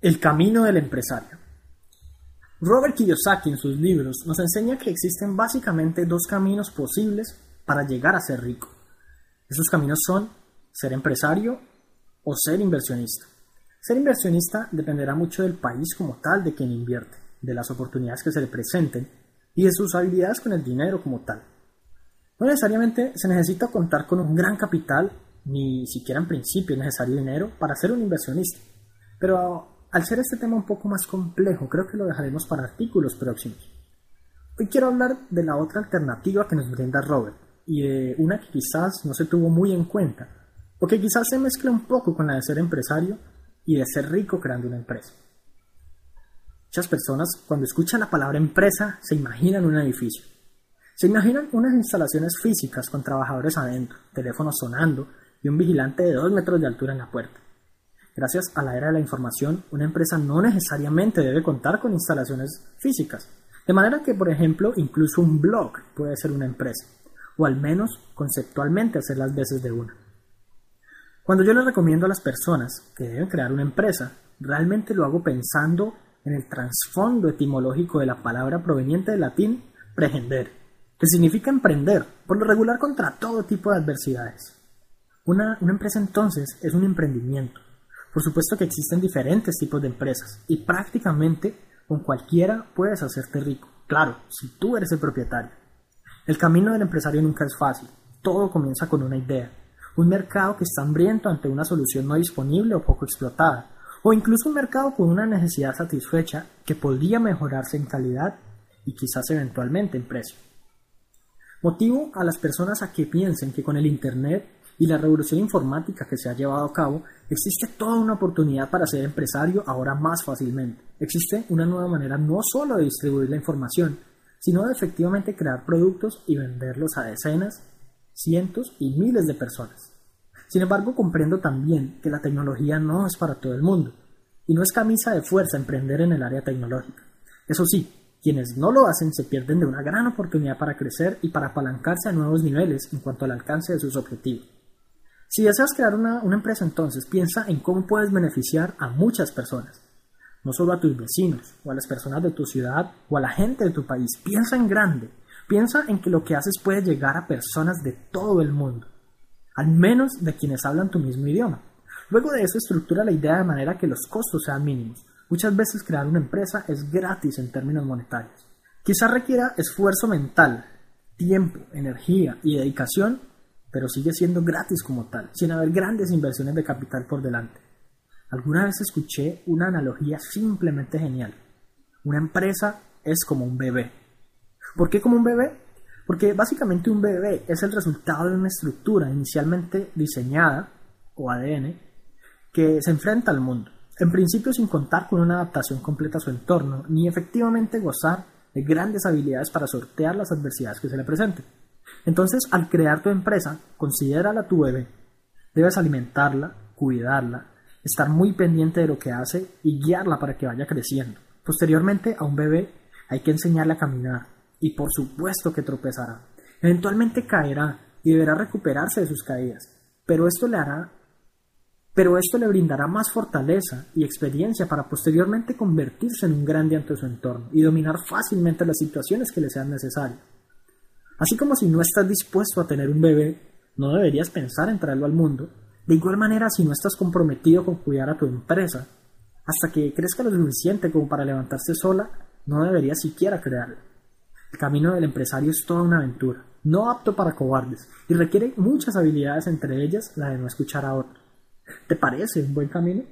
El camino del empresario. Robert Kiyosaki en sus libros nos enseña que existen básicamente dos caminos posibles para llegar a ser rico. Esos caminos son ser empresario o ser inversionista. Ser inversionista dependerá mucho del país como tal de quien invierte, de las oportunidades que se le presenten y de sus habilidades con el dinero como tal. No necesariamente se necesita contar con un gran capital, ni siquiera en principio es necesario dinero para ser un inversionista. Pero al ser este tema un poco más complejo, creo que lo dejaremos para artículos próximos. Hoy quiero hablar de la otra alternativa que nos brinda Robert y de una que quizás no se tuvo muy en cuenta, o que quizás se mezcla un poco con la de ser empresario y de ser rico creando una empresa. Muchas personas cuando escuchan la palabra empresa se imaginan un edificio. Se imaginan unas instalaciones físicas con trabajadores adentro, teléfonos sonando y un vigilante de dos metros de altura en la puerta. Gracias a la era de la información, una empresa no necesariamente debe contar con instalaciones físicas. De manera que, por ejemplo, incluso un blog puede ser una empresa, o al menos conceptualmente hacer las veces de una. Cuando yo les recomiendo a las personas que deben crear una empresa, realmente lo hago pensando en el trasfondo etimológico de la palabra proveniente del latín prehender, que significa emprender, por lo regular contra todo tipo de adversidades. Una, una empresa entonces es un emprendimiento, por supuesto que existen diferentes tipos de empresas y prácticamente con cualquiera puedes hacerte rico. Claro, si tú eres el propietario. El camino del empresario nunca es fácil. Todo comienza con una idea. Un mercado que está hambriento ante una solución no disponible o poco explotada. O incluso un mercado con una necesidad satisfecha que podría mejorarse en calidad y quizás eventualmente en precio. Motivo a las personas a que piensen que con el Internet y la revolución informática que se ha llevado a cabo, existe toda una oportunidad para ser empresario ahora más fácilmente. Existe una nueva manera no solo de distribuir la información, sino de efectivamente crear productos y venderlos a decenas, cientos y miles de personas. Sin embargo, comprendo también que la tecnología no es para todo el mundo, y no es camisa de fuerza emprender en el área tecnológica. Eso sí, quienes no lo hacen se pierden de una gran oportunidad para crecer y para apalancarse a nuevos niveles en cuanto al alcance de sus objetivos. Si deseas crear una, empresa entonces, piensa en cómo puedes beneficiar a muchas personas, no solo a tus vecinos o a las personas de tu ciudad o a la gente de tu país. Piensa en grande, piensa en que lo que haces puede llegar a personas de todo el mundo, al menos de quienes hablan tu mismo idioma. Luego de eso, estructura la idea de manera que los costos sean mínimos. Muchas veces crear una empresa es gratis en términos monetarios. Quizás requiera esfuerzo mental, tiempo, energía y dedicación pero sigue siendo gratis como tal, sin haber grandes inversiones de capital por delante. Alguna vez escuché una analogía simplemente genial. Una empresa es como un bebé. ¿Por qué como un bebé? Porque básicamente un bebé es el resultado de una estructura inicialmente diseñada, o ADN, que se enfrenta al mundo. En principio sin contar con una adaptación completa a su entorno, ni efectivamente gozar de grandes habilidades para sortear las adversidades que se le presenten. Entonces, al crear tu empresa, considérala tu bebé. Debes alimentarla, cuidarla, estar muy pendiente de lo que hace y guiarla para que vaya creciendo. Posteriormente, a un bebé hay que enseñarle a caminar y por supuesto que tropezará. Eventualmente caerá y deberá recuperarse de sus caídas, pero esto le hará pero esto le brindará más fortaleza y experiencia para posteriormente convertirse en un grande ante su entorno y dominar fácilmente las situaciones que le sean necesarias. Así como si no estás dispuesto a tener un bebé, no deberías pensar en traerlo al mundo. De igual manera, si no estás comprometido con cuidar a tu empresa, hasta que crezca lo suficiente como para levantarse sola, no deberías siquiera crearla. El camino del empresario es toda una aventura, no apto para cobardes, y requiere muchas habilidades, entre ellas la de no escuchar a otros. ¿Te parece un buen camino?